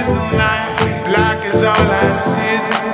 is the night, black is all I see.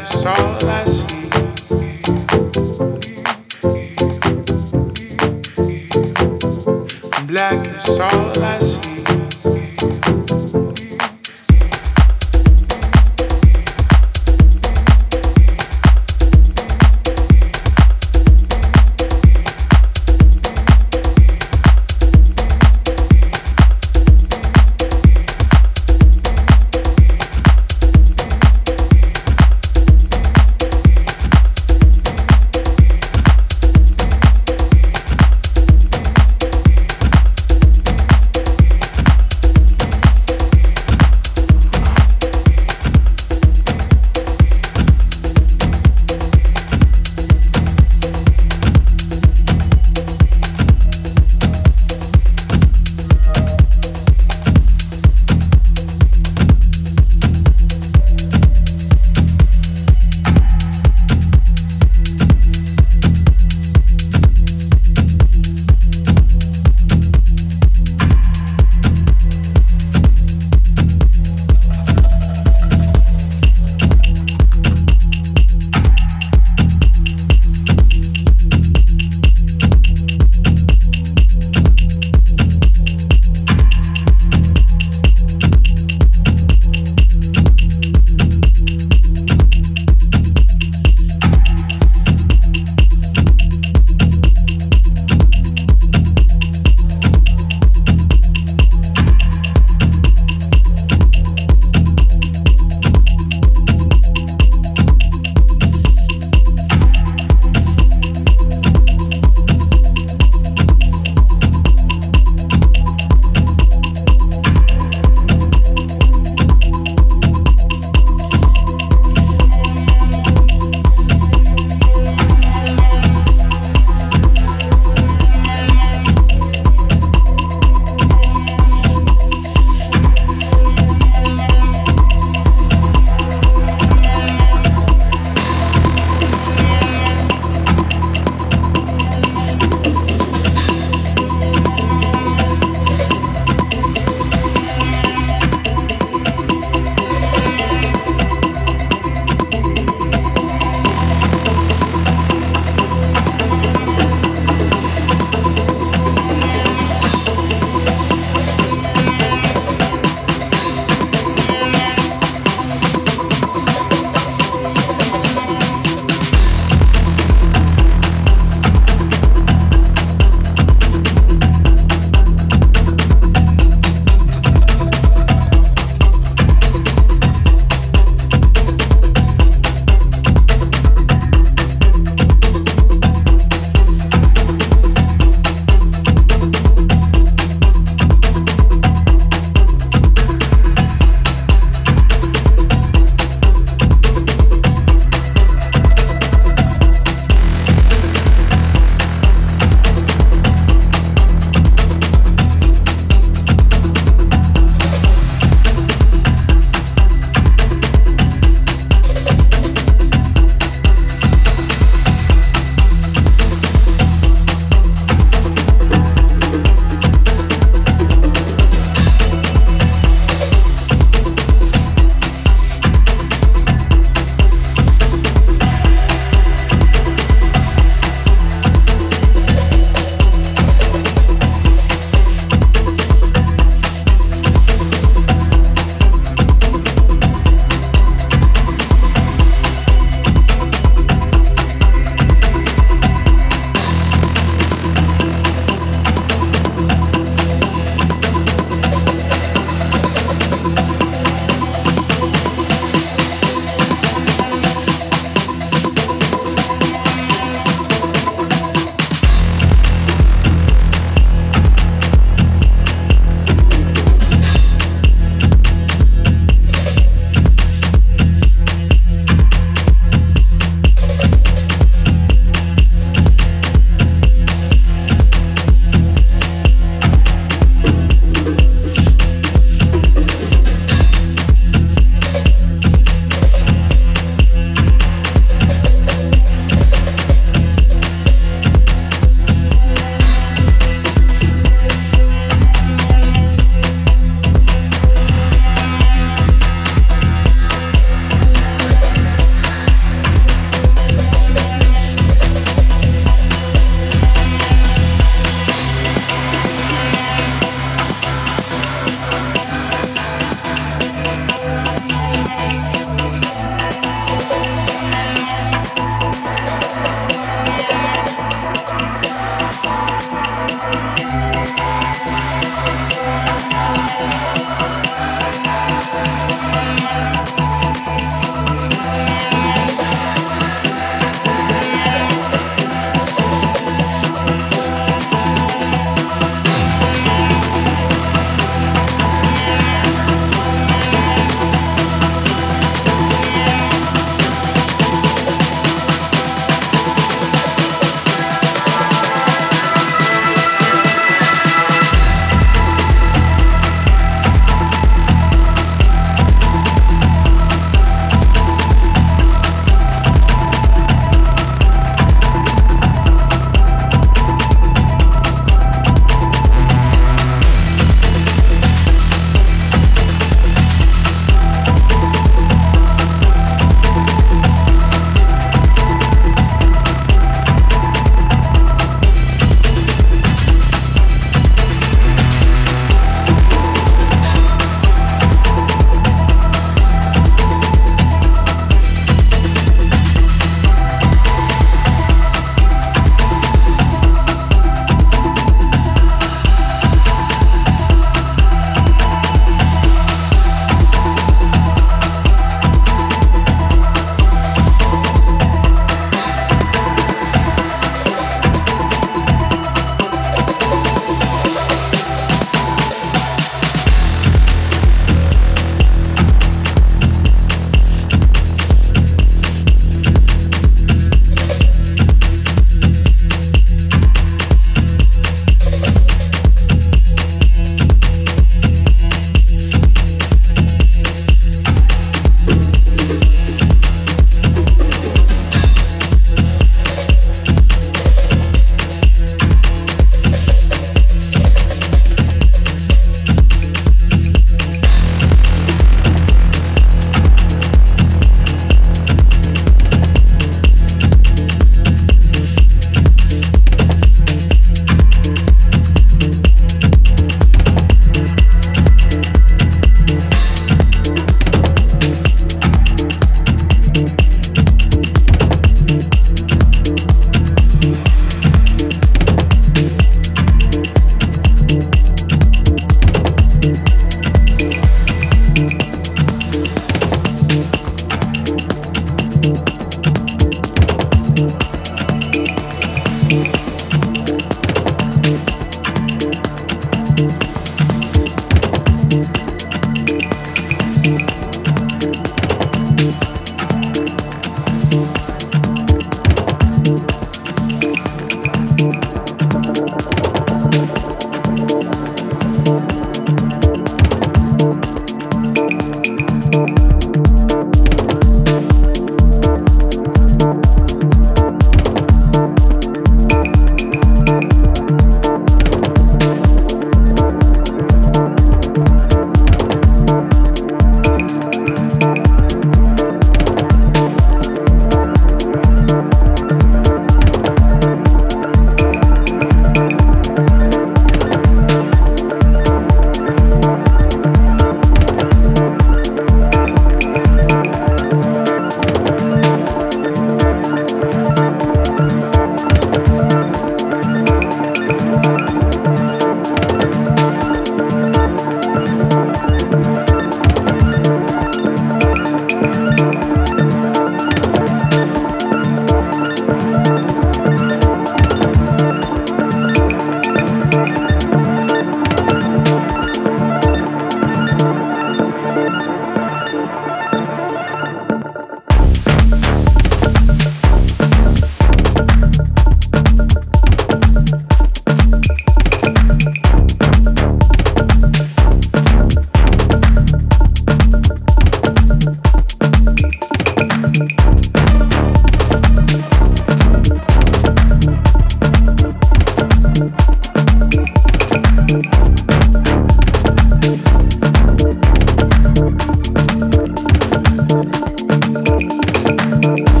Thank